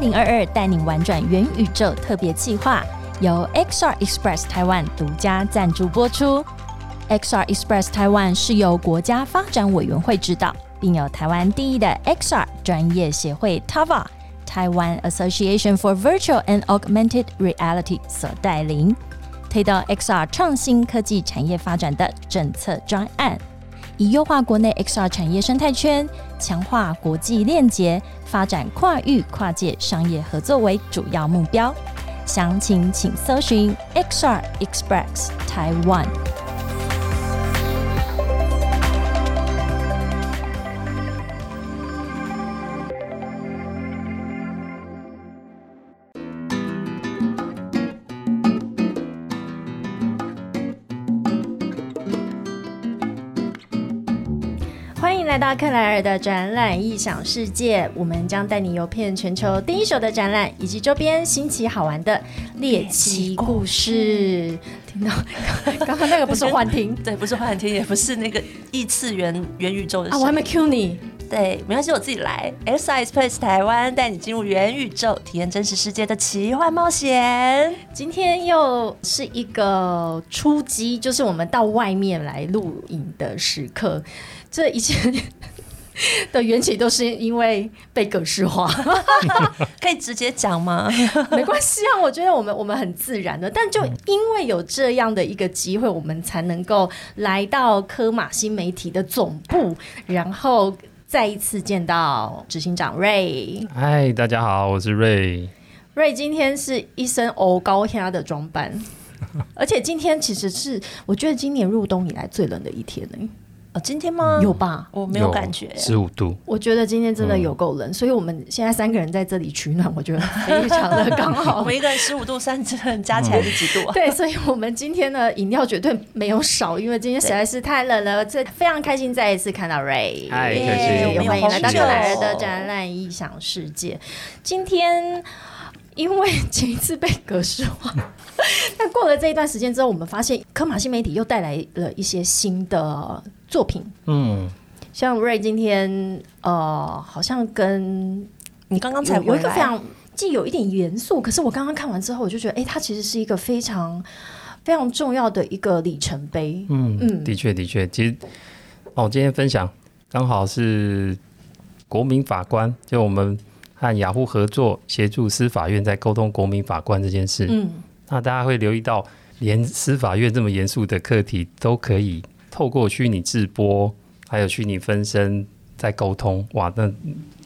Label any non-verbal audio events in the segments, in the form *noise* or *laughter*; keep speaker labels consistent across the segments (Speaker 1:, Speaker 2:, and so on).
Speaker 1: 零二二带你玩转元宇宙特别计划，由 XR Express 台湾独家赞助播出。XR Express 台湾是由国家发展委员会指导，并有台湾第一的 XR 专业协会 TAVA 台湾 Association for Virtual and Augmented Reality 所带领，推动 XR 创新科技产业发展的政策专案，以优化国内 XR 产业生态圈、强化国际链接、发展跨域跨界商业合作为主要目标。详情请搜寻 XR Express Taiwan 到克莱尔的展览异想世界，我们将带你游遍全球第一手的展览以及周边新奇好玩的猎奇故事。*laughs* 听到刚刚那个不是幻听 *laughs*
Speaker 2: 对，不是幻听，也不是那个异次元元宇宙的
Speaker 1: 啊，我还没 Q 你。
Speaker 2: 对，没关系，我自己来。S I Space 台湾带你进入元宇宙，体验真实世界的奇幻冒险。
Speaker 1: 今天又是一个出击，就是我们到外面来录影的时刻。这一切 *laughs* 的缘起都是因为被格式化，*laughs*
Speaker 2: 可以直接讲吗？*laughs*
Speaker 1: 没关系啊，我觉得我们我们很自然的，但就因为有这样的一个机会，我们才能够来到科马新媒体的总部，然后再一次见到执行长瑞。
Speaker 3: 嗨，大家好，我是瑞。
Speaker 1: 瑞今天是一身欧高压的装扮，而且今天其实是我觉得今年入冬以来最冷的一天呢。
Speaker 2: 哦，今天吗？
Speaker 1: 有吧？
Speaker 2: 我没有感觉，
Speaker 3: 十五度。
Speaker 1: 我觉得今天真的有够冷，所以我们现在三个人在这里取暖，我觉得非常的刚好。*laughs*
Speaker 2: 我们一个人十五度，三人加起来是几度啊？
Speaker 1: 对，所以我们今天的饮料绝对没有少，因为今天实在是太冷了。这非常开心再一次看到 Ray，
Speaker 3: 嗨，
Speaker 1: 欢迎来到克莱尔的展览异想世界。今天。因为前一次被格式化，*laughs* 但过了这一段时间之后，我们发现科马新媒体又带来了一些新的作品。嗯，像瑞今天呃，好像跟
Speaker 2: 你刚刚才
Speaker 1: 有一个非常既有一点严肃，可是我刚刚看完之后，我就觉得，哎，它其实是一个非常非常重要的一个里程碑。
Speaker 3: 嗯嗯，的确的确，其实哦，今天分享刚好是国民法官，就我们。和雅虎合作，协助司法院在沟通国民法官这件事。嗯，那大家会留意到，连司法院这么严肃的课题，都可以透过虚拟直播，还有虚拟分身在沟通。哇，那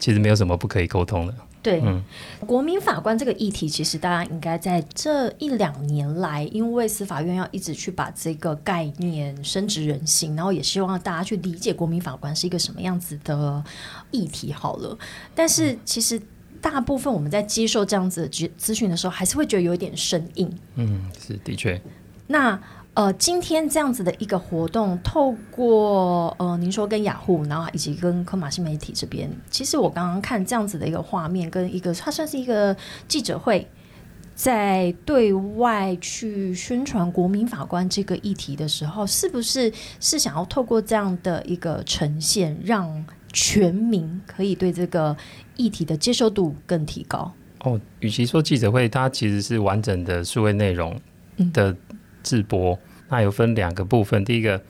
Speaker 3: 其实没有什么不可以沟通的。
Speaker 1: 对，嗯国民法官这个议题，其实大家应该在这一两年来，因为司法院要一直去把这个概念深植人心，然后也希望大家去理解国民法官是一个什么样子的议题。好了，但是其实大部分我们在接受这样子的资资讯的时候，还是会觉得有一点生硬。
Speaker 3: 嗯，是的确。
Speaker 1: 那呃，今天这样子的一个活动，透过呃，您说跟雅虎，然后以及跟科马新媒体这边，其实我刚刚看这样子的一个画面，跟一个它算是一个记者会，在对外去宣传国民法官这个议题的时候，是不是是想要透过这样的一个呈现，让全民可以对这个议题的接受度更提高？
Speaker 3: 哦，与其说记者会，它其实是完整的数位内容的。直播那有分两个部分，第一个，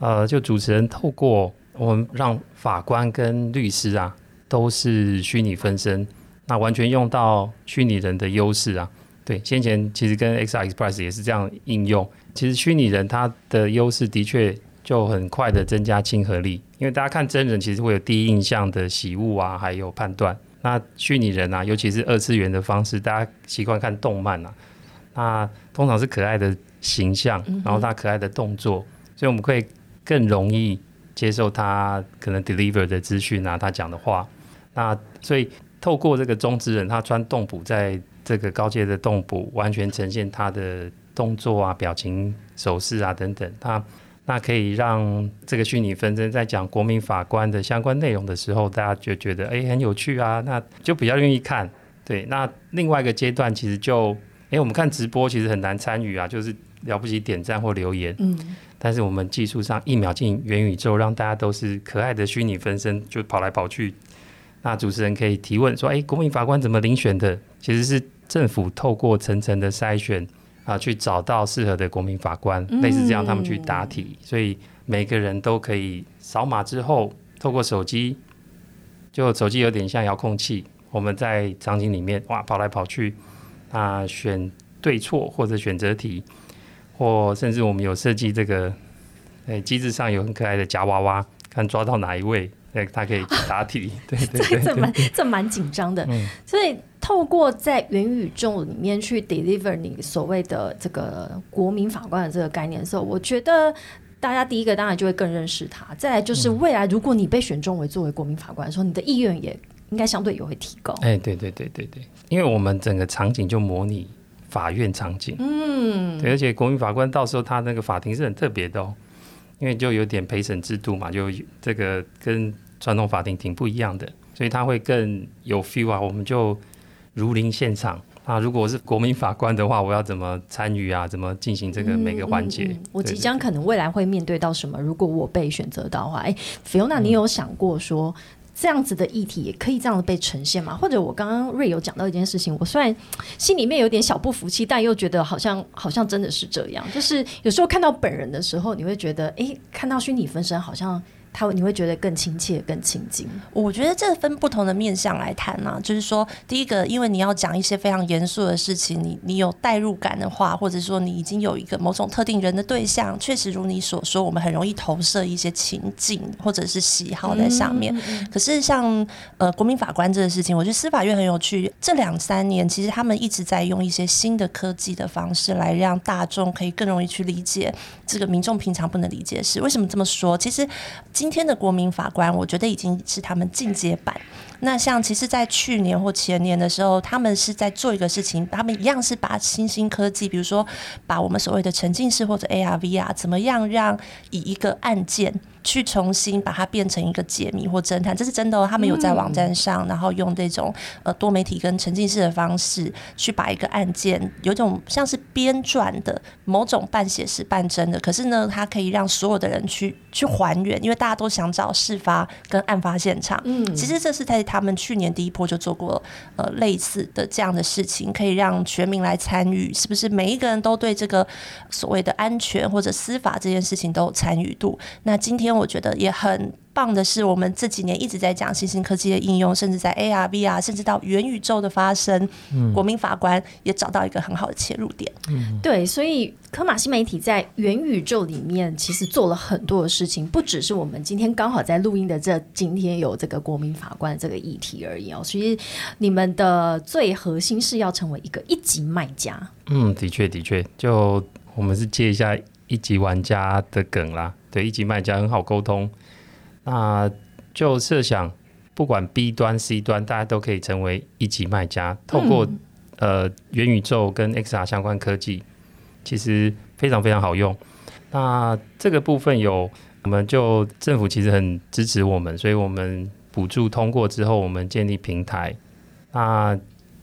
Speaker 3: 呃，就主持人透过我们让法官跟律师啊都是虚拟分身，那完全用到虚拟人的优势啊。对，先前其实跟 XR Express 也是这样应用。其实虚拟人他的优势的确就很快的增加亲和力，因为大家看真人其实会有第一印象的喜恶啊，还有判断。那虚拟人啊，尤其是二次元的方式，大家习惯看动漫啊，那通常是可爱的。形象，然后他可爱的动作，所以我们会更容易接受他可能 deliver 的资讯啊，他讲的话。那所以透过这个中之人，他穿动捕，在这个高阶的动捕，完全呈现他的动作啊、表情、手势啊等等。他那可以让这个虚拟分身在讲国民法官的相关内容的时候，大家就觉得哎很有趣啊，那就比较愿意看。对，那另外一个阶段其实就哎我们看直播其实很难参与啊，就是。了不起，点赞或留言。嗯，但是我们技术上一秒进元宇宙，让大家都是可爱的虚拟分身，就跑来跑去。那主持人可以提问说：“哎，国民法官怎么遴选的？”其实是政府透过层层的筛选啊，去找到适合的国民法官，类似这样，他们去答题，所以每个人都可以扫码之后，透过手机，就手机有点像遥控器，我们在场景里面哇跑来跑去啊，选对错或者选择题，或甚至我们有设计这个，哎，机制上有很可爱的夹娃娃，看抓到哪一位。哎，他可以答题，*laughs* 对对对，
Speaker 1: 这蛮这蛮紧张的。所以透过在元宇宙里面去 deliver 你所谓的这个国民法官的这个概念的时候，我觉得大家第一个当然就会更认识他。再来就是未来如果你被选中为作为国民法官的时候，你的意愿也应该相对也会提高。
Speaker 3: 哎，对对对对对，因为我们整个场景就模拟法院场景，嗯，对，而且国民法官到时候他那个法庭是很特别的哦。因为就有点陪审制度嘛，就这个跟传统法庭挺不一样的，所以他会更有 feel 啊。我们就如临现场啊。如果我是国民法官的话，我要怎么参与啊？怎么进行这个每个环节？
Speaker 1: 我即将可能未来会面对到什么？如果我被选择到的话，哎，Fiona，你有想过说？这样子的议题也可以这样被呈现吗？或者我刚刚瑞有讲到一件事情，我虽然 *tsk* 心里面有点小不服气，但又觉得好像好像真的是这样。就是有时候看到本人的时候，你会觉得，哎，看到虚拟分身好像。他你会觉得更亲切、更亲近。
Speaker 2: 我觉得这分不同的面向来谈呢，就是说，第一个，因为你要讲一些非常严肃的事情，你你有代入感的话，或者说你已经有一个某种特定人的对象，确实如你所说，我们很容易投射一些情境或者是喜好在上面。可是像呃国民法官这个事情，我觉得司法院很有趣。这两三年，其实他们一直在用一些新的科技的方式来让大众可以更容易去理解这个民众平常不能理解的事。为什么这么说？其实今天的国民法官，我觉得已经是他们进阶版。那像其实，在去年或前年的时候，他们是在做一个事情，他们一样是把新兴科技，比如说把我们所谓的沉浸式或者 AR、VR，，怎么样让以一个案件。去重新把它变成一个解谜或侦探，这是真的哦。他们有在网站上，然后用这种呃多媒体跟沉浸式的方式，去把一个案件有种像是编撰的某种半写实半真的，可是呢，它可以让所有的人去去还原，因为大家都想找事发跟案发现场。嗯，其实这是在他们去年第一波就做过呃类似的这样的事情，可以让全民来参与，是不是每一个人都对这个所谓的安全或者司法这件事情都有参与度？那今天。我觉得也很棒的是，我们这几年一直在讲新兴科技的应用，甚至在 AR、VR，甚至到元宇宙的发生。国民法官也找到一个很好的切入点。
Speaker 1: 嗯，对，所以科马新媒体在元宇宙里面其实做了很多的事情，不只是我们今天刚好在录音的这今天有这个国民法官这个议题而已哦。其实你们的最核心是要成为一个一级卖家。
Speaker 3: 嗯，的确，的确，就我们是接一下一级玩家的梗啦。对一级卖家很好沟通，那就设想不管 B 端 C 端，大家都可以成为一级卖家。透过呃元宇宙跟 XR 相关科技，其实非常非常好用。那这个部分有，我们就政府其实很支持我们，所以我们补助通过之后，我们建立平台。那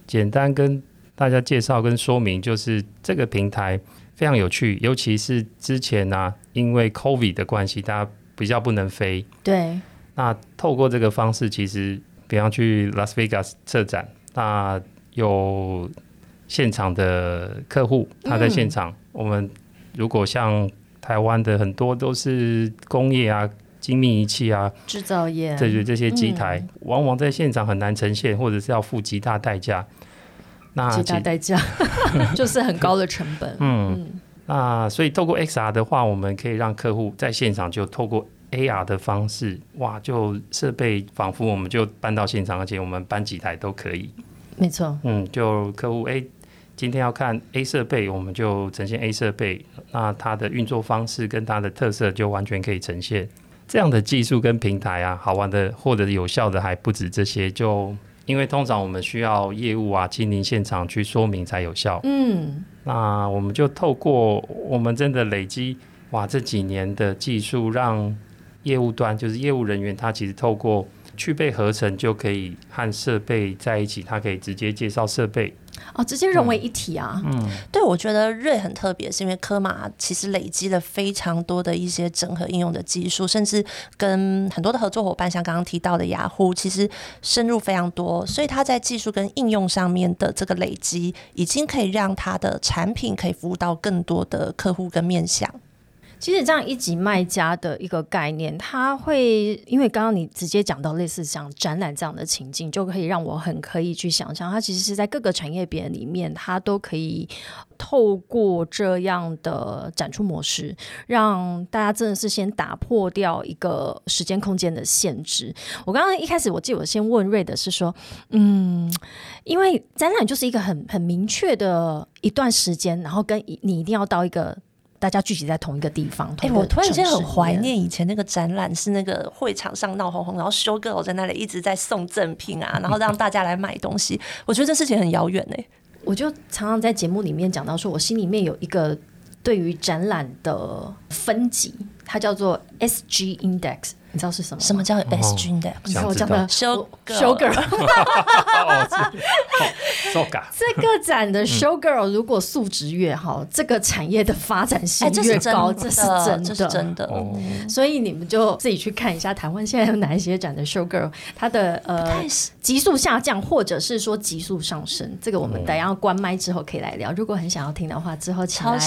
Speaker 3: 简单跟大家介绍跟说明，就是这个平台。非常有趣，尤其是之前呢，因为 COVID 的关系，大家比较不能飞。
Speaker 1: 对。
Speaker 3: 那透过这个方式，其实比方去 Las Vegas 策展，那有现场的客户，他在现场。我们如果像台湾的很多都是工业啊、精密仪器啊、
Speaker 1: 制造业，
Speaker 3: 对对，这些机台往往在现场很难呈现，或者是要付极大代价。
Speaker 1: 那极大代价 *laughs* 就是很高的成本。
Speaker 3: 嗯，那所以透过 XR 的话，我们可以让客户在现场就透过 AR 的方式，哇，就设备仿佛我们就搬到现场，而且我们搬几台都可以。
Speaker 1: 没错。
Speaker 3: 嗯，就客户 A 今天要看 A 设备，我们就呈现 A 设备，那它的运作方式跟它的特色就完全可以呈现。这样的技术跟平台啊，好玩的或者有效的还不止这些，就。因为通常我们需要业务啊亲临现场去说明才有效。嗯，那我们就透过我们真的累积哇这几年的技术，让业务端就是业务人员他其实透过去背合成就可以和设备在一起，它可以直接介绍设备。
Speaker 1: 哦，直接融为一体啊！
Speaker 3: 嗯，
Speaker 2: 对，我觉得瑞很特别，是因为科马其实累积了非常多的一些整合应用的技术，甚至跟很多的合作伙伴，像刚刚提到的雅虎，其实深入非常多，所以它在技术跟应用上面的这个累积，已经可以让它的产品可以服务到更多的客户跟面向。
Speaker 1: 其实这样一级卖家的一个概念，它会因为刚刚你直接讲到类似像展览这样的情境，就可以让我很可以去想象，它其实是在各个产业别里面，它都可以透过这样的展出模式，让大家真的是先打破掉一个时间空间的限制。我刚刚一开始我记得我先问瑞的是说，嗯，因为展览就是一个很很明确的一段时间，然后跟你一定要到一个。大家聚集在同一个地方。
Speaker 2: 哎，我突然间很怀念以前那个展览，是那个会场上闹哄哄，然后修 girl 在那里一直在送赠品啊，*laughs* 然后让大家来买东西。我觉得这事情很遥远哎。
Speaker 1: 我就常常在节目里面讲到，说我心里面有一个对于展览的分级，它叫做 SG Index。你知道是什么？
Speaker 2: 什么叫 S 君的？
Speaker 1: 你看我讲的
Speaker 2: show
Speaker 1: show girl。*laughs*
Speaker 3: 这
Speaker 1: 个展的 show girl 如果素质越好，这个产业的发展性越高，这是真的，
Speaker 2: 这是真的。
Speaker 1: 所以你们就自己去看一下台湾现在有哪一些展的 show girl，它的呃急速下降，或者是说急速上升。这个我们等下关麦之后可以来聊。如果很想要听的话，之后请来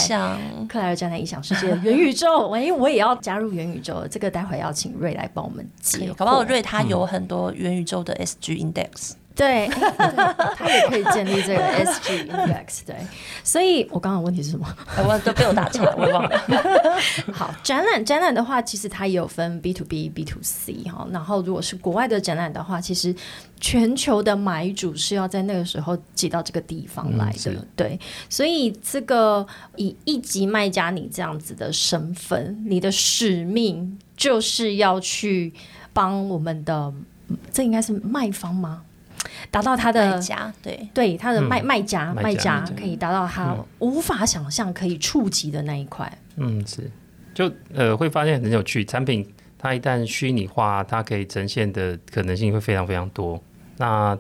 Speaker 1: 克莱尔站在异想世界元宇宙，*laughs* 哎，我也要加入元宇宙。这个待会要请瑞。来帮我们解，
Speaker 2: 搞不好瑞他有很多元宇宙的 SG Index，
Speaker 1: 对，他也可以建立这个 SG Index，对。所以我刚刚问题是什么？
Speaker 2: 我都被我打岔，我忘了。*laughs*
Speaker 1: 好，展览展览的话，其实它也有分 B to B、B to C 哈。然后如果是国外的展览的话，其实全球的买主是要在那个时候挤到这个地方来的，对。所以这个以一级卖家你这样子的身份，你的使命。就是要去帮我们的，这应该是卖方吗？达到他的
Speaker 2: 卖家，对
Speaker 1: 对，他的卖卖家卖家可以达到他无法想象可以触及的那一块。
Speaker 3: 嗯，是，就呃会发现很有趣，产品它一旦虚拟化，它可以呈现的可能性会非常非常多。那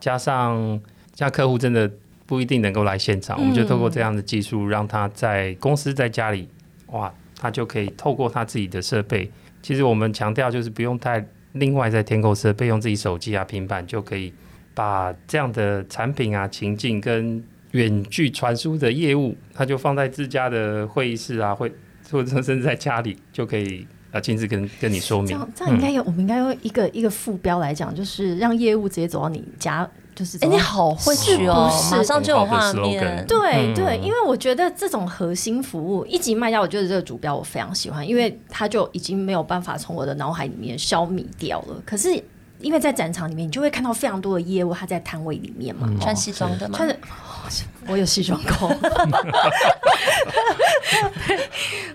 Speaker 3: 加上加客户真的不一定能够来现场，我们就透过这样的技术，让他在公司在家里，哇。他就可以透过他自己的设备，其实我们强调就是不用太另外在天购设备，用自己手机啊、平板就可以把这样的产品啊、情境跟远距传输的业务，它就放在自家的会议室啊，会或者甚至在家里就可以啊亲自跟跟你说明。
Speaker 1: 这样应该有，我们应该用一个一个副标来讲，就是让业务直接走到你家。就是哎，
Speaker 2: 你好会取哦，马上就有画面。
Speaker 1: 对对，因为我觉得这种核心服务一级卖家，我觉得这个主标我非常喜欢，因为它就已经没有办法从我的脑海里面消弭掉了。可是因为在展场里面，你就会看到非常多的业务，他在摊位里面嘛，
Speaker 2: 穿西装的嘛，
Speaker 1: 穿着。*laughs* 我有西装控，*laughs*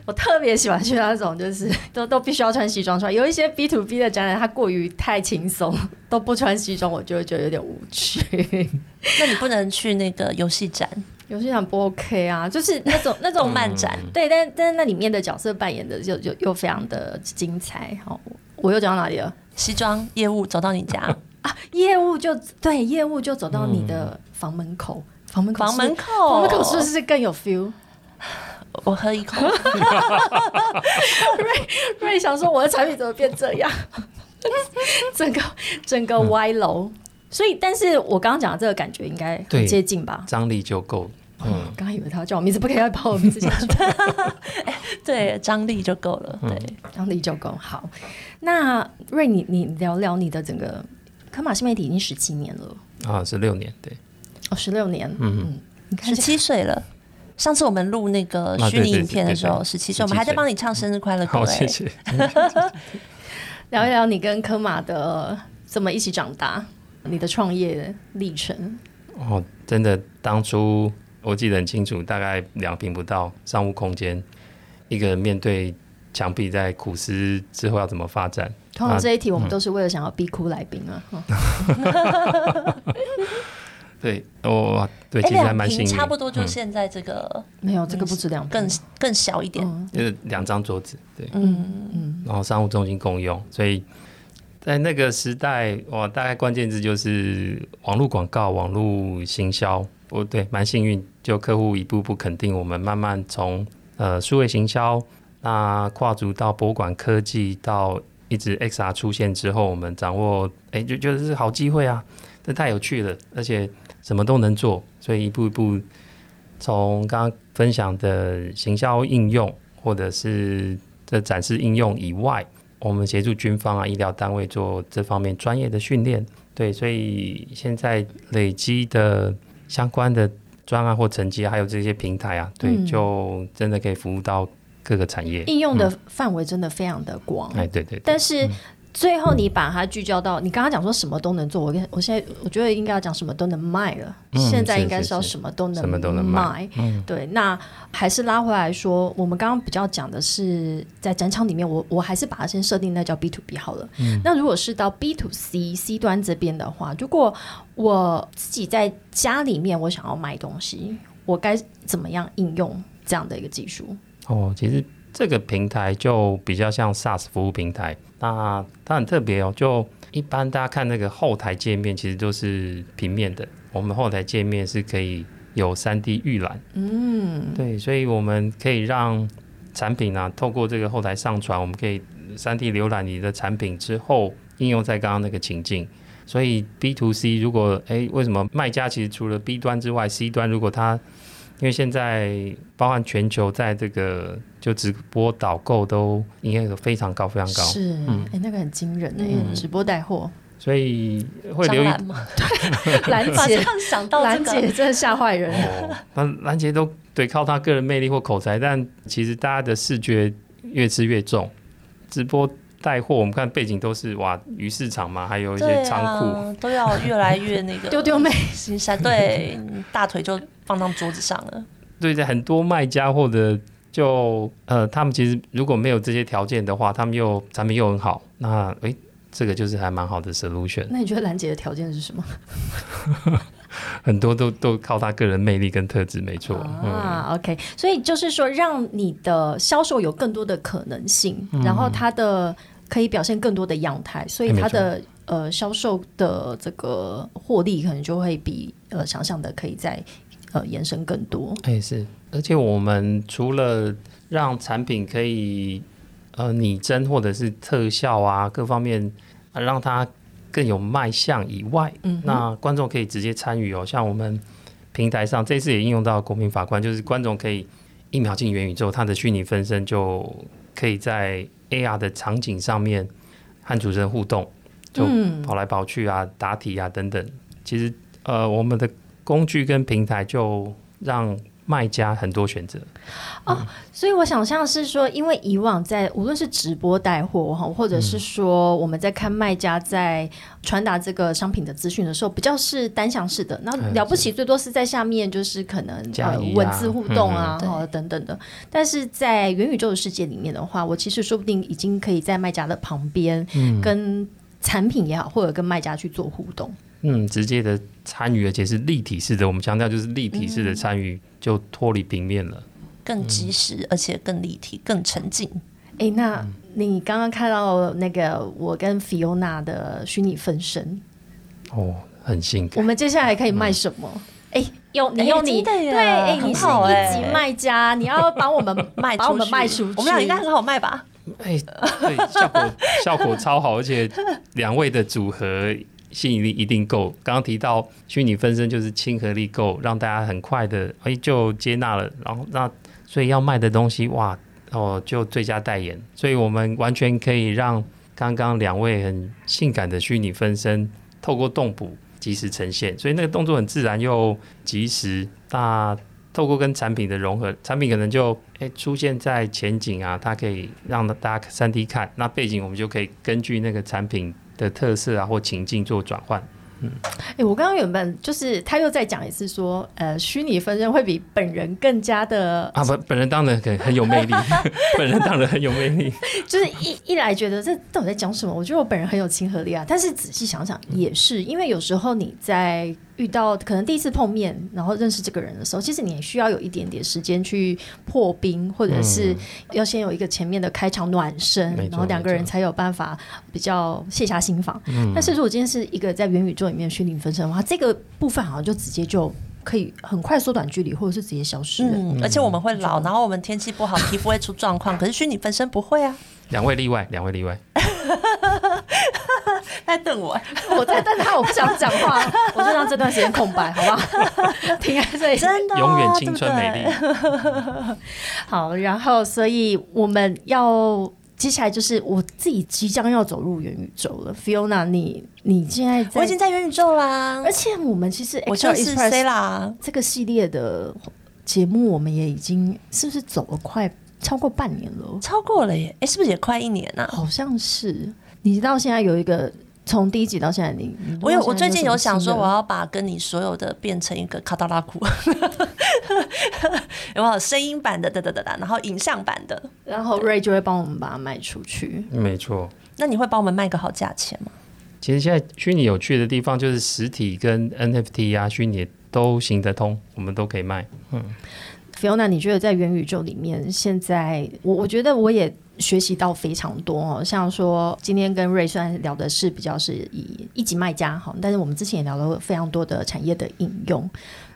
Speaker 1: 我特别喜欢去那种，就是都都必须要穿西装穿。有一些 B to B 的展览，它过于太轻松，都不穿西装，我就会觉得有点无趣。
Speaker 2: 那你不能去那个游戏展，
Speaker 1: 游戏展不 OK 啊？就是那种 *laughs* 那种
Speaker 2: 漫展，
Speaker 1: 对，但但是那里面的角色扮演的就就又非常的精彩。好，我又讲到哪里了？
Speaker 2: 西装业务走到你家 *laughs*
Speaker 1: 啊？业务就对，业务就走到你的房门口。房门口，
Speaker 2: 房门口，
Speaker 1: 房门口是不是更有 feel？
Speaker 2: 我喝一口。
Speaker 1: 瑞瑞想说，我的产品怎么变这样？*laughs* 整个整个歪楼。所以，但是我刚刚讲的这个感觉应该很接近吧？
Speaker 3: 张力就够。
Speaker 1: 嗯，刚刚以为他要叫我名字，不可以再把我名字讲出来。
Speaker 2: 对，张力就够了。对，
Speaker 1: 张力就够。好，那瑞，你你聊聊你的整个科马新媒体已经十七年了
Speaker 3: 啊，十六年，对。
Speaker 1: 哦，十六年，嗯
Speaker 2: 嗯，十七岁了。上次我们录那个虚拟影片的时候，十七岁，我们还在帮你唱生日快乐歌。
Speaker 3: 好，谢谢。*laughs* *laughs*
Speaker 1: 聊一聊你跟科马的怎么一起长大，你的创业历程。
Speaker 3: 哦，真的，当初我记得很清楚，大概两平不到商务空间，一个人面对墙壁，在苦思之后要怎么发展。
Speaker 1: 通常这一题，我们都是为了想要逼哭来宾啊。*laughs*
Speaker 3: 对，哦，对，其实还蛮幸运，
Speaker 2: 差不多就现在这个，
Speaker 1: 没有这个不止两
Speaker 2: 更更小一点，
Speaker 3: 就是两张桌子，对，嗯嗯，然后商务中心共用，所以在那个时代，哇，大概关键字就是网络广告、网络行销。我对蛮幸运，就客户一步步肯定我们，慢慢从呃数位行销，那跨足到博物馆科技，到一直 XR 出现之后，我们掌握，哎，就觉得是好机会啊，这太有趣了，而且什么都能做，所以一步一步从刚刚分享的行销应用，或者是这展示应用以外，我们协助军方啊、医疗单位做这方面专业的训练，对，所以现在累积的。相关的专案或成绩，还有这些平台啊，对，就真的可以服务到各个产业，
Speaker 1: 应用的范围真的非常的广。
Speaker 3: 哎，对对。
Speaker 1: 但是。最后，你把它聚焦到你刚刚讲说什么都能做，我跟我现在我觉得应该要讲什么都能卖了。现在应该是要什么都能
Speaker 3: 什么都能卖。
Speaker 1: 对，那还是拉回来说，我们刚刚比较讲的是在展场里面，我我还是把它先设定那叫 B to B 好了。那如果是到 B to C C 端这边的话，如果我自己在家里面我想要卖东西，我该怎么样应用这样的一个技术？
Speaker 3: 哦，其实这个平台就比较像 SaaS 服务平台。那它很特别哦，就一般大家看那个后台界面，其实都是平面的。我们后台界面是可以有三 D 预览，嗯，对，所以我们可以让产品呢透过这个后台上传，我们可以三 D 浏览你的产品之后，应用在刚刚那个情境。所以 B to C 如果哎，为什么卖家其实除了 B 端之外，C 端如果他因为现在包含全球在这个就直播导购都应该有非常高非常高，
Speaker 1: 是，哎，那个很惊人哎，直播带货，
Speaker 3: 所以会留意
Speaker 1: 对，*laughs* 兰姐。
Speaker 2: 想到
Speaker 1: 兰姐真的吓坏人，
Speaker 3: 那兰姐都得靠她个人魅力或口才，但其实大家的视觉越吃越重，直播带货我们看背景都是哇鱼市场嘛，还有一些仓库
Speaker 2: 都要越来越那个 *laughs*
Speaker 1: 丢丢妹
Speaker 2: 新山，对，大腿就。放到桌子上了。
Speaker 3: 对在，很多卖家或者就呃，他们其实如果没有这些条件的话，他们又产品又很好，那诶，这个就是还蛮好的 solution。
Speaker 1: 那你觉得兰姐的条件是什么？*laughs*
Speaker 3: 很多都都靠她个人魅力跟特质，没错。
Speaker 1: 啊，OK，所以就是说，让你的销售有更多的可能性，然后它的可以表现更多的样态，所以它的呃销售的这个获利可能就会比呃想象的可以再。呃，延伸更多，
Speaker 3: 哎是，而且我们除了让产品可以呃拟真或者是特效啊各方面啊让它更有卖相以外，嗯，那观众可以直接参与哦。像我们平台上这次也应用到国民法官，就是观众可以一秒进元宇宙，他的虚拟分身就可以在 AR 的场景上面和主持人互动，就跑来跑去啊、答题啊等等。其实呃，我们的。工具跟平台就让卖家很多选择。
Speaker 1: 哦，所以我想象是说，因为以往在无论是直播带货哈，或者是说我们在看卖家在传达这个商品的资讯的时候，比较是单向式的，那了不起最多是在下面就是可能呃文字互动啊，等等的。但是在元宇宙的世界里面的话，我其实说不定已经可以在卖家的旁边，跟产品也好，或者跟卖家去做互动。
Speaker 3: 嗯，直接的参与，而且是立体式的。我们强调就是立体式的参与，就脱离平面了，
Speaker 2: 更及时，而且更立体，更沉浸。
Speaker 1: 哎，那你刚刚看到那个我跟 Fiona 的虚拟分身，
Speaker 3: 哦，很性感。
Speaker 1: 我们接下来可以卖什么？哎，用你用你对，哎，你是一级卖家，你要帮我们 *laughs* 卖，把我们卖出去。
Speaker 2: 我们俩应该很好卖吧？
Speaker 3: 哎，对，效果效果超好，而且两位的组合。吸引力一定够。刚刚提到虚拟分身就是亲和力够，让大家很快的哎就接纳了。然后那所以要卖的东西哇哦就最佳代言。所以我们完全可以让刚刚两位很性感的虚拟分身透过动捕及时呈现，所以那个动作很自然又及时。那透过跟产品的融合，产品可能就哎出现在前景啊，它可以让大家三 D 看。那背景我们就可以根据那个产品。的特色啊，或情境做转换。
Speaker 1: 嗯，哎，我刚刚原本就是他又再讲一次说，呃，虚拟分身会比本人更加的
Speaker 3: 啊，不，本人当然很很有魅力，*laughs* 本人当然很有魅力。*laughs*
Speaker 1: 就是一一来觉得这到底在讲什么？我觉得我本人很有亲和力啊，但是仔细想想也是，因为有时候你在遇到可能第一次碰面，然后认识这个人的时候，其实你也需要有一点点时间去破冰，或者是要先有一个前面的开场暖身，然后两个人才有办法比较卸下心防。但是如果今天是一个在元宇宙里面虚拟分身的话，这个部分好像就直接就可以很快缩短距离，或者是直接消失。
Speaker 2: 嗯，而且我们会老，然后我们天气不好，皮肤会出状况，可是虚拟分身不会啊。
Speaker 3: 两位例外，两位例外。*laughs*
Speaker 2: 在瞪我，
Speaker 1: 我在瞪他，我不想讲话，*laughs* 我就让这段时间空白，好不好？*laughs* 停在这里。
Speaker 2: 真的哦、
Speaker 3: 永远青春美丽。
Speaker 1: 好，然后所以我们要接下来就是我自己即将要走入元宇宙了，Fiona，你你现在在，
Speaker 2: 我已经在元宇宙啦
Speaker 1: 而，且我们其实
Speaker 2: 我就是
Speaker 1: Extra
Speaker 2: C
Speaker 1: Express
Speaker 2: 啦。
Speaker 1: 这个系列的节目，我们也已经是不是走了快超过半年了？
Speaker 2: 超过了耶！哎、是不是也快一年啊？
Speaker 1: 好像是，你到现在有一个从第一集到现在你，你
Speaker 2: 我有，我最近有想说，我要把跟你所有的变成一个卡达拉库，*laughs* 有没有声音版的哒哒哒哒，然后影像版的？
Speaker 1: 然后 Ray 就会帮我们把它卖出去。
Speaker 3: 没错。
Speaker 2: 那你会帮我们卖个好价钱吗？
Speaker 3: 其实现在虚拟有趣的地方就是实体跟 NFT 啊，虚拟都行得通，我们都可以卖。
Speaker 1: Fiona，你觉得在元宇宙里面，现在我我觉得我也学习到非常多哦，像说今天跟瑞虽然聊的是比较是以一级卖家哈，但是我们之前也聊了非常多的产业的应用。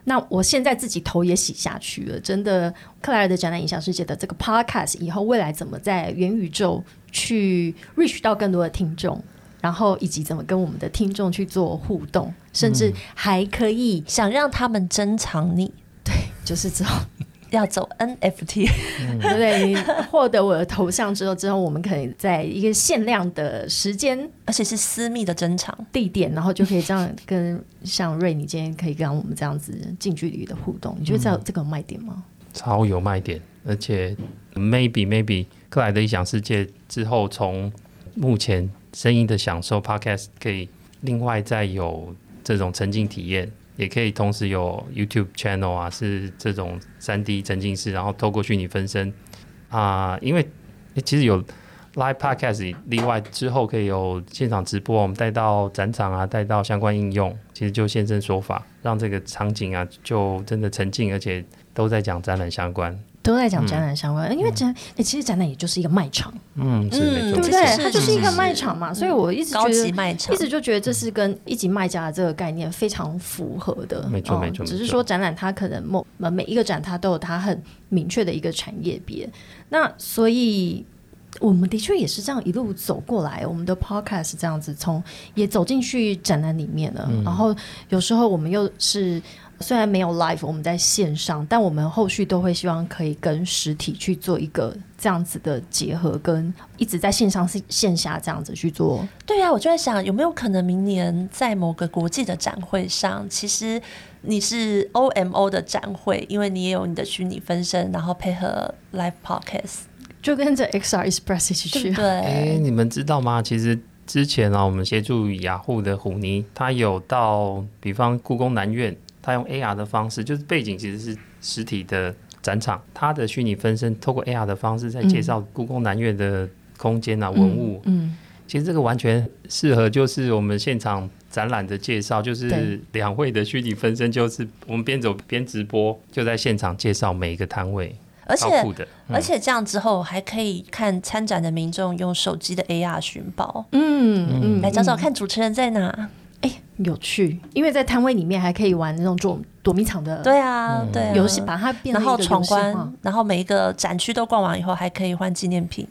Speaker 1: 那我现在自己头也洗下去了，真的，克莱尔的展览影响世界的这个 podcast 以后未来怎么在元宇宙去 reach 到更多的听众，然后以及怎么跟我们的听众去做互动，甚至还可以
Speaker 2: 想让他们珍藏你，对
Speaker 1: 就是之后 *laughs*
Speaker 2: 要走 NFT，
Speaker 1: 对不对？你获得我的头像之后，之后我们可以在一个限量的时间、
Speaker 2: 而且是私密的珍藏。
Speaker 1: 地点，然后就可以这样跟像瑞，你今天可以跟我们这样子近距离的互动。你觉得这这个有卖点吗？
Speaker 3: 超有卖点，而且 maybe maybe 克莱的理想世界之后，从目前声音的享受 podcast 可以另外再有这种沉浸体验，也可以同时有 YouTube channel 啊，是这种三 D 沉浸式，然后透过虚拟分身啊、因为其实有 live podcast，另外之后可以有现场直播，我们带到展场啊，带到相关应用，其实就现身说法，让这个场景啊就真的沉浸，而且都在讲展览相关。
Speaker 1: 都在讲展览相关，因为展、哎其实展览也就是一个卖场，
Speaker 3: 嗯，
Speaker 2: 嗯，
Speaker 1: 对不对？它就是一个卖场嘛，所以我一直觉得。
Speaker 2: 级卖场
Speaker 1: 一直就觉得这是跟一级卖家的这个概念非常符合的，
Speaker 3: 没错
Speaker 1: 哦
Speaker 3: 没错
Speaker 1: 只是说展览它可能某呃每一个展它都有它很明确的一个产业别，那所以我们的确也是这样一路走过来，我们的 podcast 这样子从也走进去展览里面了，然后有时候我们又是。虽然没有 live，我们在线上，但我们后续都会希望可以跟实体去做一个这样子的结合，跟一直在线上线线下这样子去做
Speaker 2: 对啊，我就在想，有没有可能明年在某个国际的展会上，其实你是 OMO 的展会，因为你也有你的虚拟分身，然后配合 live podcast，
Speaker 1: 就跟着 XR Express 一起去
Speaker 2: 对。对？
Speaker 3: 哎、你们知道吗？其实之前啊，我们协助雅虎的虎尼，他有到，比方故宫南院，他用 AR 的方式，就是背景其实是实体的展场，他的虚拟分身透过 AR 的方式在介绍故宫南院的空间啊、文物。
Speaker 1: 嗯，
Speaker 3: 其实这个完全适合，就是我们现场展览的介绍，就是两会的虚拟分身，就是我们边走边直播，就在现场介绍每一个摊位，
Speaker 2: 而且而且这样之后还可以看参展的民众用手机的 AR 寻宝，
Speaker 1: 嗯嗯，
Speaker 2: 来找找看主持人在哪。
Speaker 1: 哎、有趣，因为在摊位里面还可以玩那种躲躲迷藏的
Speaker 2: 对啊，对啊。
Speaker 1: 游戏，把它变成
Speaker 2: 然后闯关，然后每一个展区都逛完以后，还可以换纪念品。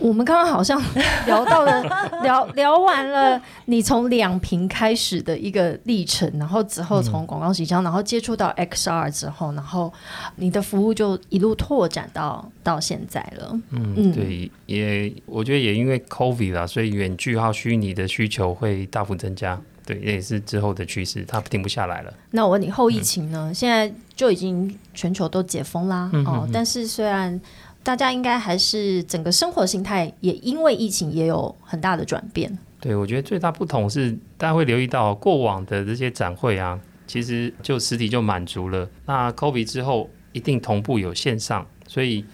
Speaker 1: 我们刚刚好像 *laughs* 聊到了 *laughs* 聊聊完了你从两屏开始的一个历程，然后之后从广告形象，然后接触到 XR 之后，然后你的服务就一路拓展到到现在了。
Speaker 3: 嗯，
Speaker 1: 嗯
Speaker 3: 对，也我觉得也因为 COVID 啦，所以远距号虚拟的需求会大幅增加。对，这也是之后的趋势，它停不下来了。
Speaker 1: 那我问你，后疫情呢？现在就已经全球都解封啦，哦，但是虽然大家应该还是整个生活形态也因为疫情也有很大的转变。
Speaker 3: 对，我觉得最大不同是大家会留意到过往的这些展会啊，其实就实体就满足了。那 COVID 之后一定同步有线上，所以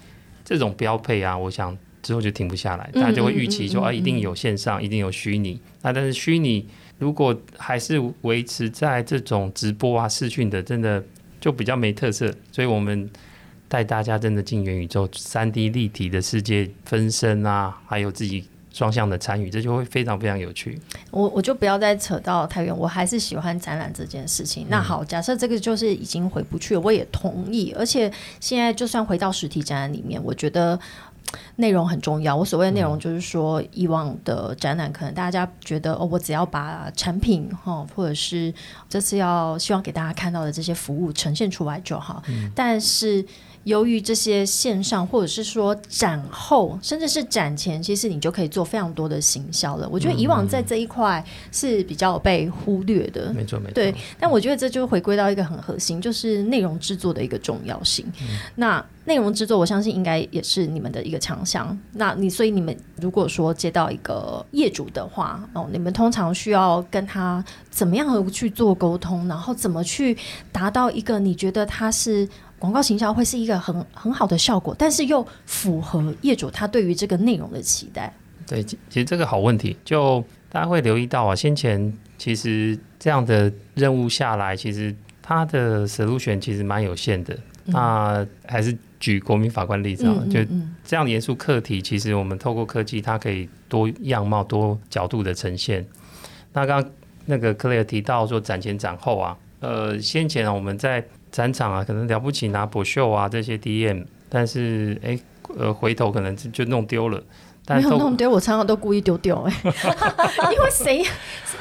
Speaker 3: 这种标配啊，我想之后就停不下来，大家就会预期说啊，一定有线上，一定有虚拟。那但是虚拟如果还是维持在这种直播啊、视讯的，真的就比较没特色。所以我们带大家真的进元宇宙、三 D 立体的世界分身啊，还有自己。双向的参与，这就会非常非常有趣。
Speaker 1: 我我就不要再扯到太远，我还是喜欢展览这件事情。那好，假设这个就是已经回不去了，我也同意。而且现在就算回到实体展览里面，我觉得内容很重要。我所谓的内容就是说，以往的展览可能大家觉得哦，我只要把产品哈，或者是这次要希望给大家看到的这些服务呈现出来就好。但是由于这些线上，或者是说展后，甚至是展前，其实你就可以做非常多的行销了。我觉得以往在这一块是比较被忽略的，
Speaker 3: 没错没错。
Speaker 1: 对，但我觉得这就回归到一个很核心，就是内容制作的一个重要性。那内容制作，我相信应该也是你们的一个强项。那你所以你们如果说接到一个业主的话，哦，你们通常需要跟他怎么样去做沟通，然后怎么去达到一个你觉得他是。广告行销会是一个很很好的效果，但是又符合业主他对于这个内容的期待。
Speaker 3: 对，其实这个好问题，就大家会留意到啊，先前其实这样的任务下来，其实它的 solution 其实蛮有限的。那还是举国民法官例子啊，就这样严肃课题，其实我们透过科技，它可以多样貌、多角度的呈现。那刚刚那个 Clare 提到说展前展后啊，呃，先前啊我们在展场啊，可能了不起拿博秀啊这些 DM，但是哎，呃，回头可能就弄丢了。
Speaker 1: 但没有弄丢，我常常都故意丢掉哎，*laughs* 因为谁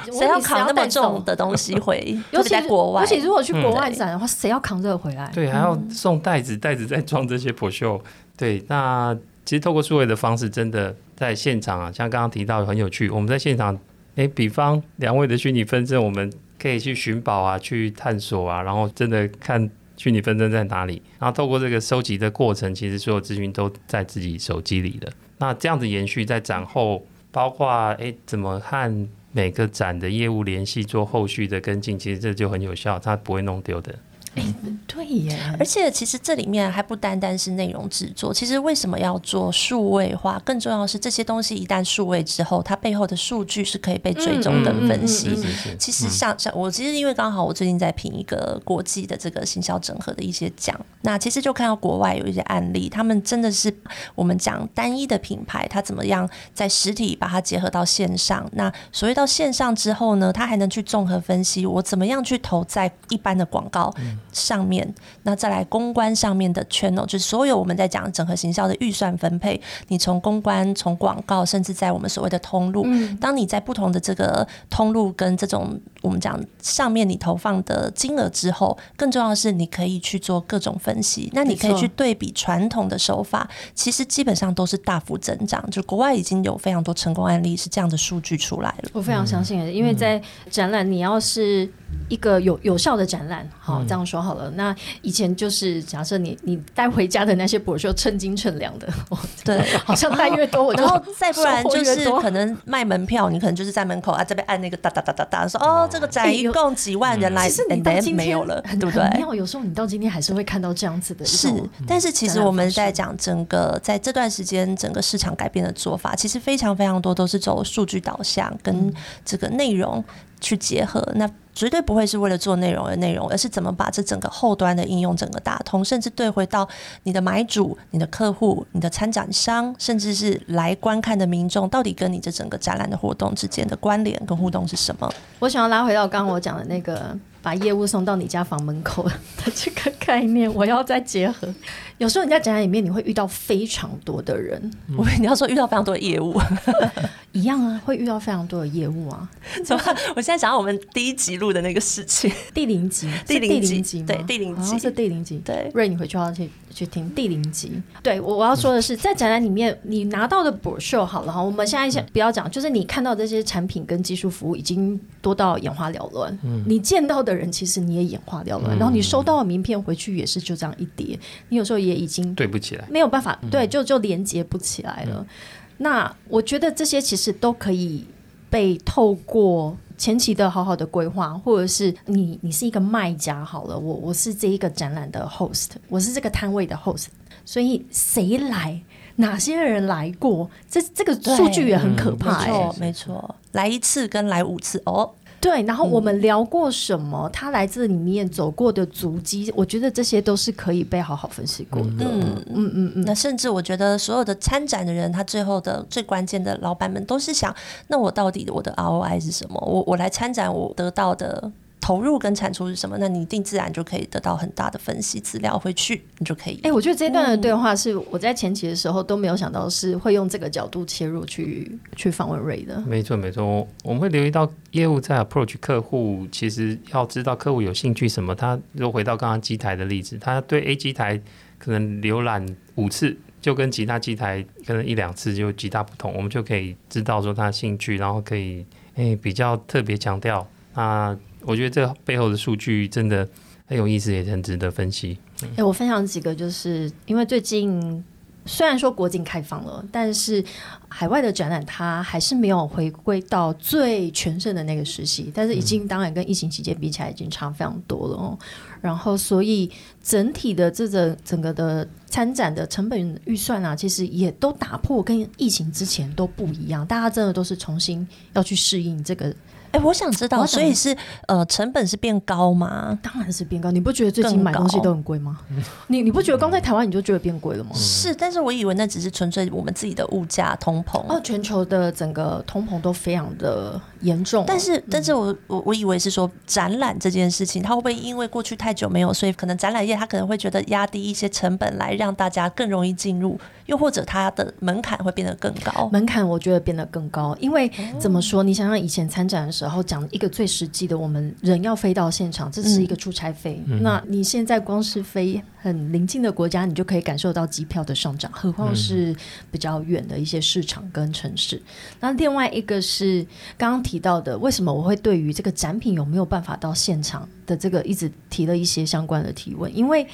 Speaker 2: 谁要扛那么重的东西回？*laughs* 尤其在国外，
Speaker 1: 尤其如果去国外展的话，谁要扛这个回来？
Speaker 3: 对，还要送袋子，袋子再装这些破秀。对，那其实透过数位的方式，真的在现场啊，像刚刚提到很有趣。我们在现场，哎，比方两位的虚拟分身，我们。可以去寻宝啊，去探索啊，然后真的看虚拟分身在哪里，然后透过这个收集的过程，其实所有资讯都在自己手机里的。那这样子延续在展后，包括诶怎么和每个展的业务联系，做后续的跟进，其实这就很有效，它不会弄丢的。
Speaker 1: 哎，对耶！
Speaker 2: 而且其实这里面还不单单是内容制作，其实为什么要做数位化？更重要的是这些东西一旦数位之后，它背后的数据是可以被追踪的分析。其实像像我其实因为刚好我最近在评一个国际的这个行销整合的一些奖，那其实就看到国外有一些案例，他们真的是我们讲单一的品牌，它怎么样在实体把它结合到线上？那所谓到线上之后呢，它还能去综合分析我怎么样去投在一般的广告。上面，那再来公关上面的 channel，就是所有我们在讲整合行销的预算分配，你从公关、从广告，甚至在我们所谓的通路，当你在不同的这个通路跟这种我们讲上面你投放的金额之后，更重要的是你可以去做各种分析，那你可以去对比传统的手法，其实基本上都是大幅增长，就国外已经有非常多成功案例是这样的数据出来了。
Speaker 1: 我非常相信，因为在展览，你要是一个有有效的展览，好这样说。好了，那以前就是假设你你带回家的那些博秀称斤称两的，
Speaker 2: 对，*laughs*
Speaker 1: 好像带越多，
Speaker 2: 然后再不然就是可能卖门票，你可能就是在门口啊这边按那个哒哒哒哒哒，说哦这个展一共几万人来，没有了，对不对？
Speaker 1: 有时候你到今天还是会看到这样子的。
Speaker 2: 是，但是其实我们在讲整个在这段时间整个市场改变的做法，其实非常非常多都是走数据导向跟这个内容去结合。那绝对不会是为了做内容而内容，而是怎么把这整个后端的应用整个打通，甚至对回到你的买主、你的客户、你的参展商，甚至是来观看的民众，到底跟你这整个展览的活动之间的关联跟互动是什么？
Speaker 1: 我想要拉回到刚刚我讲的那个。把业务送到你家房门口 *laughs* 的这个概念，我要再结合。有时候你在展览里面，你会遇到非常多的人。
Speaker 2: 我你要说遇到非常多的业务，*laughs*
Speaker 1: 一样啊，会遇到非常多的业务啊。*laughs*
Speaker 2: 怎么？我现在想到我们第一集录的那个事情，
Speaker 1: 第零集，
Speaker 2: 第零
Speaker 1: 集，
Speaker 2: 对，第零集
Speaker 1: 是第零集。
Speaker 2: 对，
Speaker 1: 瑞，你回去要去去听第零集。对我我要说的是，在展览里面，你拿到的博秀好了哈。我们现在先不要讲，就是你看到这些产品跟技术服务已经多到眼花缭乱。嗯，你见到的。人其实你也演化掉了，然后你收到的名片回去也是就这样一叠，你有时候也已经
Speaker 3: 对不起来，
Speaker 1: 没有办法对，就就连接不起来了。那我觉得这些其实都可以被透过前期的好好的规划，或者是你你是一个卖家好了，我我是这一个展览的 host，我是这个摊位的 host，所以谁来哪些人来过，这这个数据也很可怕、欸。
Speaker 2: 没错，没错，来一次跟来五次哦，
Speaker 1: 对，然后我们聊过什么？他来这里面走过的足迹，我觉得这些都是可以被好好分析过的。
Speaker 2: 嗯嗯嗯嗯。那甚至我觉得所有的参展的人，他最后的最关键的老板们都是想，那我到底我的 ROI 是什么？我我来参展，我得到的。投入跟产出是什么？那你一定自然就可以得到很大的分析资料回去，你就可以。
Speaker 1: 哎，我觉得这段的对话是我在前期的时候都没有想到是会用这个角度切入去去访问瑞的。
Speaker 3: 没错没错，我们会留意到业务在 approach 客户，其实要知道客户有兴趣什么。他如果回到刚刚机台的例子，他对 A 机台可能浏览五次，就跟其他机台可能一两次就极大不同，我们就可以知道说他的兴趣，然后可以哎比较特别强调那。我觉得这背后的数据真的很有意思，也很值得分析。
Speaker 1: 哎，我分享几个，就是因为最近虽然说国境开放了，但是海外的展览它还是没有回归到最全盛的那个时期，但是已经当然跟疫情期间比起来已经差非常多了哦。然后，所以整体的这个整个的参展的成本预算啊，其实也都打破跟疫情之前都不一样，大家真的都是重新要去适应这个。
Speaker 2: 哎，我想知道，所以是呃，成本是变高吗？
Speaker 1: 当然是变高。你不觉得最近买东西都很贵吗？*laughs* 你你不觉得刚在台湾你就觉得变贵了吗？
Speaker 2: 是，但是我以为那只是纯粹我们自己的物价通膨。
Speaker 1: 哦，全球的整个通膨都非常的严重。
Speaker 2: 但是，但是我我我以为是说展览这件事情，它会不会因为过去太久没有，所以可能展览业它可能会觉得压低一些成本来让大家更容易进入，又或者它的门槛会变得更高？
Speaker 1: 门槛我觉得变得更高，因为怎么说？你想想以前参展的时候。讲一个最实际的，我们人要飞到现场，这是一个出差费。那你现在光是飞很临近的国家，你就可以感受到机票的上涨，何况是比较远的一些市场跟城市。那另外一个是刚刚提到的，为什么我会对于这个展品有没有办法到现场的这个一直提了一些相关的提问？因为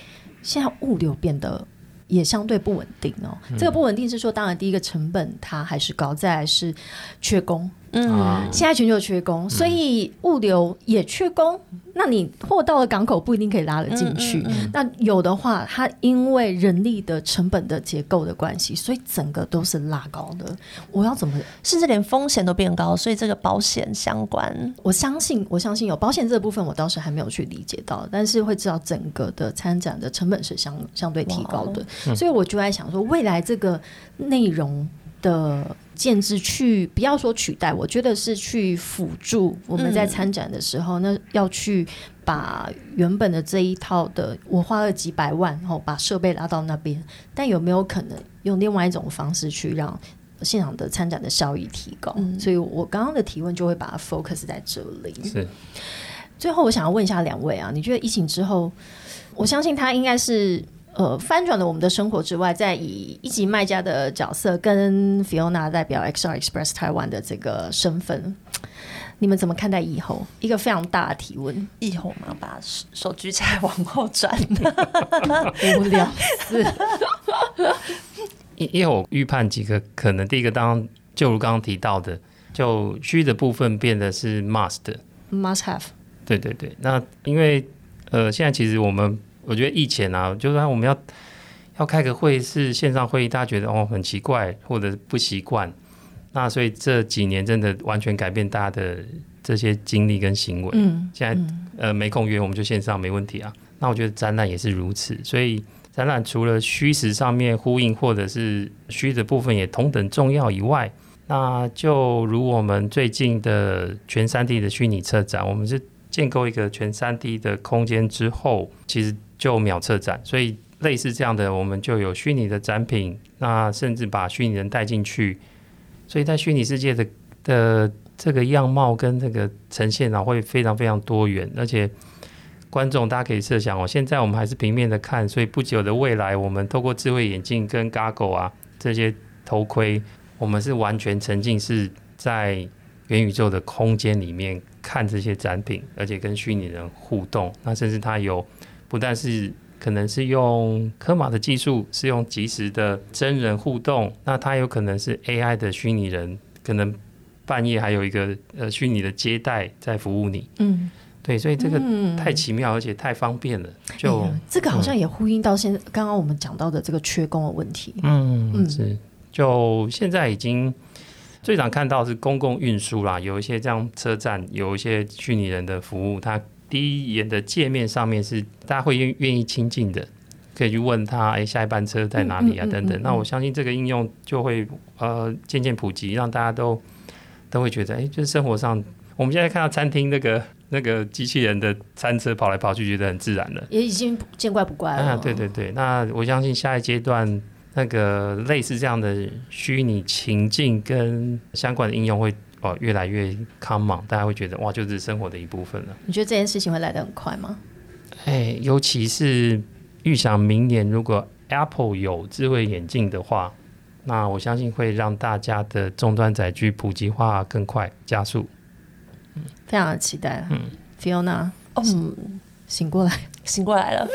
Speaker 1: 现在物流变得。也相对不稳定哦。这个不稳定是说，当然第一个成本它还是高，再来是缺工。嗯，现在全球缺工，所以物流也缺工。那你货到了港口不一定可以拉得进去。那有的话，它因为人力的成本的结构的关系，所以整个都是拉高的。我要怎么，
Speaker 2: 甚至连风险都变高？所以这个保险相关，
Speaker 1: 我相信，我相信有保险这个部分，我倒是还没有去理解到，但是会知道整个的参展的成本是相相对提高的。所以我就在想说，未来这个内容的。建制去不要说取代，我觉得是去辅助我们在参展的时候，那要去把原本的这一套的，我花了几百万，然后把设备拉到那边，但有没有可能用另外一种方式去让现场的参展的效益提高？所以我刚刚的提问就会把它 focus 在这里。
Speaker 3: 是，
Speaker 1: 最后我想要问一下两位啊，你觉得疫情之后，我相信它应该是。呃，翻转了我们的生活之外，在以一级卖家的角色跟 Fiona 代表 XR Express 台湾的这个身份，你们怎么看待以后？一个非常大的提问。
Speaker 2: 以后嘛，把手举起来往后转，*laughs*
Speaker 1: 无聊。死。
Speaker 3: 因为我预判几个可能，第一个，当就如刚刚提到的，就虚的部分变得是 must，must
Speaker 1: have。
Speaker 3: 对对对，那因为呃，现在其实我们。我觉得疫情啊，就是我们要要开个会是线上会议，大家觉得哦很奇怪或者不习惯，那所以这几年真的完全改变大家的这些经历跟行为。嗯，现在呃没空约，我们就线上没问题啊。那我觉得展览也是如此，所以展览除了虚实上面呼应，或者是虚的部分也同等重要以外，那就如我们最近的全三 D 的虚拟策展，我们是建构一个全三 D 的空间之后，其实。就秒测展，所以类似这样的，我们就有虚拟的展品，那甚至把虚拟人带进去，所以在虚拟世界的的这个样貌跟这个呈现啊，会非常非常多元，而且观众大家可以设想哦，现在我们还是平面的看，所以不久的未来，我们透过智慧眼镜跟 Goggle 啊这些头盔，我们是完全沉浸是在元宇宙的空间里面看这些展品，而且跟虚拟人互动，那甚至它有。不但是可能是用科马的技术，是用即时的真人互动，那它有可能是 AI 的虚拟人，可能半夜还有一个呃虚拟的接待在服务你。嗯，对，所以这个太奇妙，而且太方便了。就、
Speaker 1: 哎这个好像也呼应到现在刚刚我们讲到的这个缺工的问题。
Speaker 3: 嗯，是，就现在已经最常看到是公共运输啦，有一些这样车站有一些虚拟人的服务，它第一眼的界面上面是大家会愿愿意亲近的，可以去问他，哎，下一班车在哪里啊？
Speaker 1: 嗯嗯嗯
Speaker 3: 等等。
Speaker 1: 嗯
Speaker 3: 那我相信这个应用就会呃渐渐普及，让大家都都会觉得，哎，就是生活上，我们现在看到餐厅那个那个机器人的餐车跑来跑去，觉得很自然了。
Speaker 1: 也已经见怪不怪了。
Speaker 3: 啊，对对对，那我相信下一阶段那个类似这样的虚拟情境跟相关的应用会哦越来越 common，大家会觉得哇，就是生活的一部分了。
Speaker 1: 你觉得这件事情会来得很快吗？
Speaker 3: 哎，尤其是预想明年如果 Apple 有智慧眼镜的话，那我相信会让大家的终端载具普及化更快加速。
Speaker 1: 嗯非常的期待。嗯，Fiona
Speaker 2: 嗯，
Speaker 1: 醒过来，
Speaker 2: 醒过来了，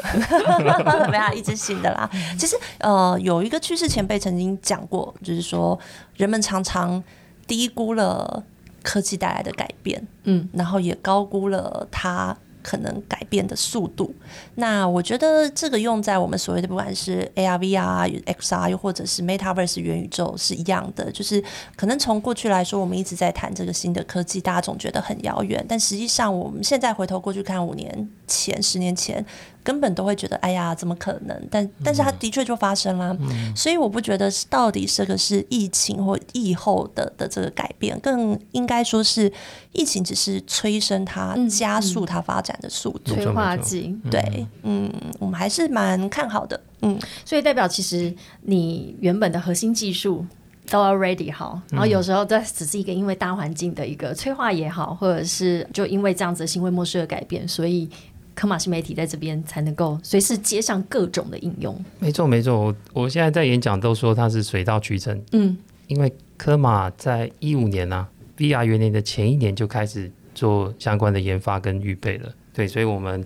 Speaker 2: *laughs* 没有，一直醒的啦。其实呃，有一个趋势前辈曾经讲过，就是说人们常常低估了科技带来的改变，
Speaker 1: 嗯，
Speaker 2: 然后也高估了它可能改变的速度。那我觉得这个用在我们所谓的不管是 AR、VR、XR，又或者是 Metaverse 元宇宙是一样的，就是可能从过去来说，我们一直在谈这个新的科技，大家总觉得很遥远，但实际上我们现在回头过去看五年前、十年前。根本都会觉得，哎呀，怎么可能？但但是它的确就发生了，所以我不觉得到底这个是疫情或疫后的的这个改变，更应该说是疫情只是催生它、
Speaker 1: 嗯
Speaker 2: 加速它发展的速度。
Speaker 1: 催化剂。
Speaker 2: 对，嗯，我们还是蛮看好的。嗯，
Speaker 1: 所以代表其实你原本的核心技术都要 ready 好，然后有时候这只是一个因为大环境的一个催化也好，或者是就因为这样子的行为模式的改变，所以科马新媒体在这边才能够随时接上各种的应用。
Speaker 3: 没错没错，我我现在在演讲都说它是水到渠成，
Speaker 1: 嗯，
Speaker 3: 因为科马在一五年啊，VR 元年的前一年就开始做相关的研发跟预备了。对，所以我们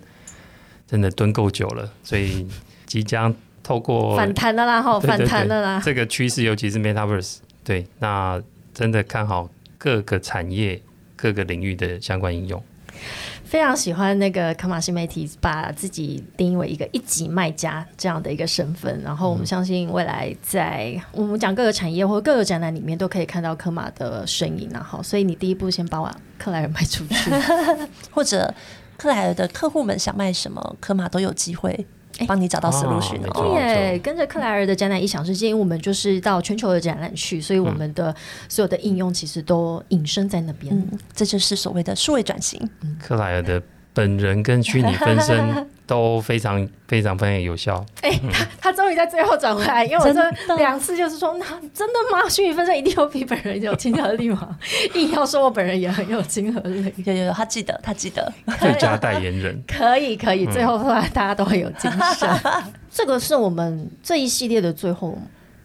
Speaker 3: 真的蹲够久了，所以即将透过 *laughs*
Speaker 1: 反弹的啦，哈，反弹的啦。
Speaker 3: 这个趋势，尤其是 Metaverse，对，那真的看好各个产业、各个领域的相关应用。
Speaker 1: 非常喜欢那个科马新媒体把自己定义为一个一级卖家这样的一个身份，然后我们相信未来在我们讲各个产业或各个展览里面都可以看到科马的身影啊。好，所以你第一步先把我克莱尔卖出去，*laughs*
Speaker 2: 或者克莱尔的客户们想卖什么，科马都有机会帮你找到
Speaker 3: 哦
Speaker 2: solution 哦。
Speaker 3: 没错
Speaker 1: 耶！跟着克莱尔的展览异想世界，因为我们就是到全球的展览去，所以我们的所有的应用其实都隐身在那边。
Speaker 2: 嗯，这就是所谓的数位转型。
Speaker 3: 克莱尔的本人跟虚拟分身 *laughs* 都非常非常非常有效。
Speaker 1: 哎他他终于在最后转回来，因为我
Speaker 2: 真
Speaker 1: 这两次就是说，那真的吗？虚拟分身一定有比本人有亲和力吗？*laughs* 硬要说我本人也很有亲和力，
Speaker 2: 有有有，他记得，他记得。
Speaker 3: 最佳代言人，*laughs*
Speaker 1: 可以可以，最后后来大家都很有精神。这个是我们这一系列的最后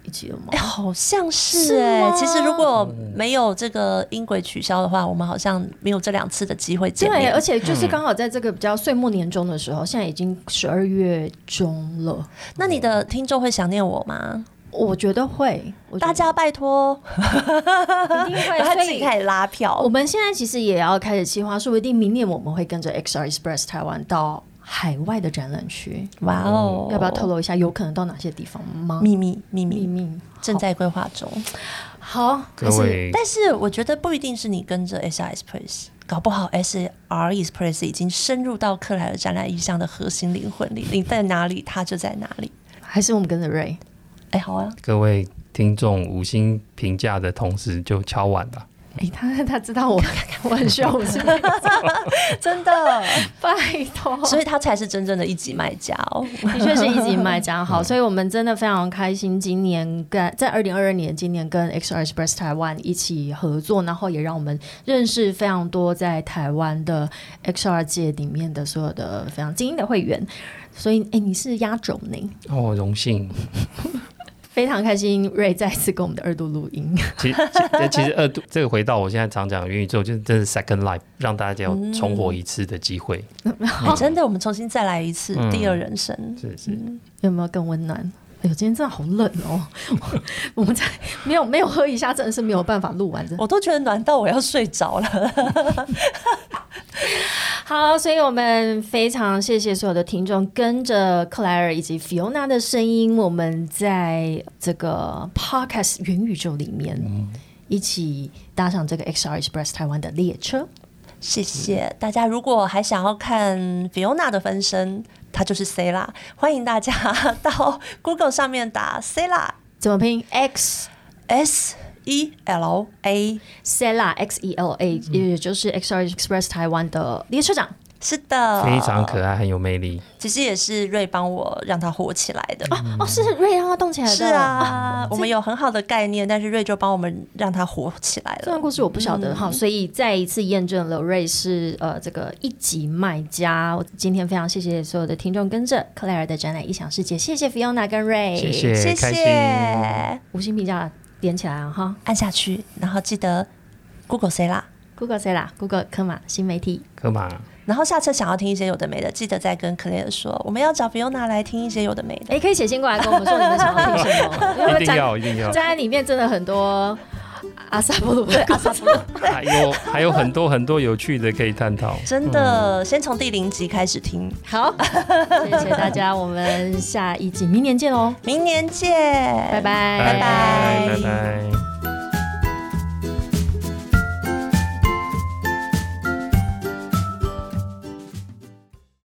Speaker 1: 一集了吗
Speaker 2: 哎、？好像
Speaker 1: 是
Speaker 2: 是哎、
Speaker 1: 吗
Speaker 2: 其实如果没有这个音轨取消的话，我们好像没有这两次的机会见
Speaker 1: 对，
Speaker 2: 面。
Speaker 1: 而且就是刚好在这个比较岁末年终的时候，现在已经十二月中了，
Speaker 2: 那你的听众会想念我吗？
Speaker 1: 我觉得会，得
Speaker 2: 大家拜托，
Speaker 1: 一定会，
Speaker 2: 他 *laughs*
Speaker 1: 所以
Speaker 2: 自己开始拉票
Speaker 1: 我。们现在其实也要开始计划，说不定明年我们会跟着 XR Express 台湾到海外的展览区，
Speaker 2: 哇哦，
Speaker 1: 要不要透露一下有可能到哪些地方吗？
Speaker 2: 秘密？秘
Speaker 1: 秘
Speaker 2: 密
Speaker 1: 密
Speaker 2: 正在规划中。
Speaker 1: 好，
Speaker 3: 可是
Speaker 2: 但是我觉得不一定是你跟着 SR Express，搞不好 SR Express 已经深入到克莱尔展览意象的核心灵魂里，你在哪里，它就在哪里。
Speaker 1: 还是我们跟着 Ray。
Speaker 2: 哎，好啊，
Speaker 3: 各位听众五星评价的同时就敲碗吧。
Speaker 1: 哎、他他知道我 *laughs* 我很需要五星评价，*laughs*
Speaker 2: 真的，*laughs*
Speaker 1: 拜托。
Speaker 2: 所以他才是真正的一级卖家哦。
Speaker 1: 的确是一级卖家好，所以我们真的非常开心，今年跟在二零二二年，今年跟 XR Express 台湾一起合作，然后也让我们认识非常多在台湾的 XR 界里面的所有的非常精英的会员。所以，哎、你是压轴呢，
Speaker 3: 哦，荣幸。
Speaker 1: 非常开心，瑞再次跟我们的二度录音。
Speaker 3: 其实其实二度这个回到我现在常讲的元宇宙，就是真的是 second life，让大家有重活一次的机会。
Speaker 2: 哎真的，我们重新再来一次
Speaker 3: 嗯
Speaker 2: 第二人生。
Speaker 3: 是是，
Speaker 1: 有没有更温暖？哎呦，今天真的好冷哦！*laughs* 我们在没有没有喝一下，真的是没有办法录完。真的
Speaker 2: 我都觉得暖到我要睡着了。*laughs*
Speaker 1: 好，所以我们非常谢谢所有的听众，跟着克莱尔以及 Fiona 的声音，我们在这个 Podcast 元宇宙里面一起搭上这个 XR Express 台湾的列车。
Speaker 2: 谢谢大家。如果还想要看 Fiona 的分身，她就是 C 啦。欢迎大家到 Google 上面打 C 啦，
Speaker 1: 怎么拼？X
Speaker 2: S E L A
Speaker 1: Cella X E L A，也就是 XR Express 台湾的列车长。
Speaker 2: 是的，
Speaker 3: 非常可爱，很有魅力。
Speaker 2: 其实也是瑞帮我让他火起来的
Speaker 1: 哦哦，是瑞让他动起来的。
Speaker 2: 是啊，我们有很好的概念，但是瑞就帮我们让他火起来了。
Speaker 1: 这段故事我不晓得哈，所以再一次验证了瑞是呃这个一级卖家。我今天非常谢谢所有的听众跟着克莱尔的展览异想世界，谢谢 Fiona 跟瑞，
Speaker 3: 谢谢，
Speaker 2: 谢谢，
Speaker 1: 五星评价点起来啊哈，
Speaker 2: 按下去，然后记得 Google 谁啦
Speaker 1: ，Google 谁啦，Google 科马新媒体
Speaker 3: 科马。
Speaker 2: 然后下次想要听一些有的没的，记得再跟 Clare 说，我们要找 Fiona 来听一些有的没的。
Speaker 1: 哎，可以写信过来跟我们说你们想要听什
Speaker 3: 么，一定要一定要。
Speaker 1: 在里面真的很多阿萨布鲁，阿萨布鲁，
Speaker 3: 还有还有很多很多有趣的可以探讨。
Speaker 2: 真的，先从第零集开始听。
Speaker 1: 好，谢谢大家，我们下一集明年见哦！
Speaker 2: 明年见，
Speaker 1: 拜拜，
Speaker 2: 拜拜，
Speaker 3: 拜拜。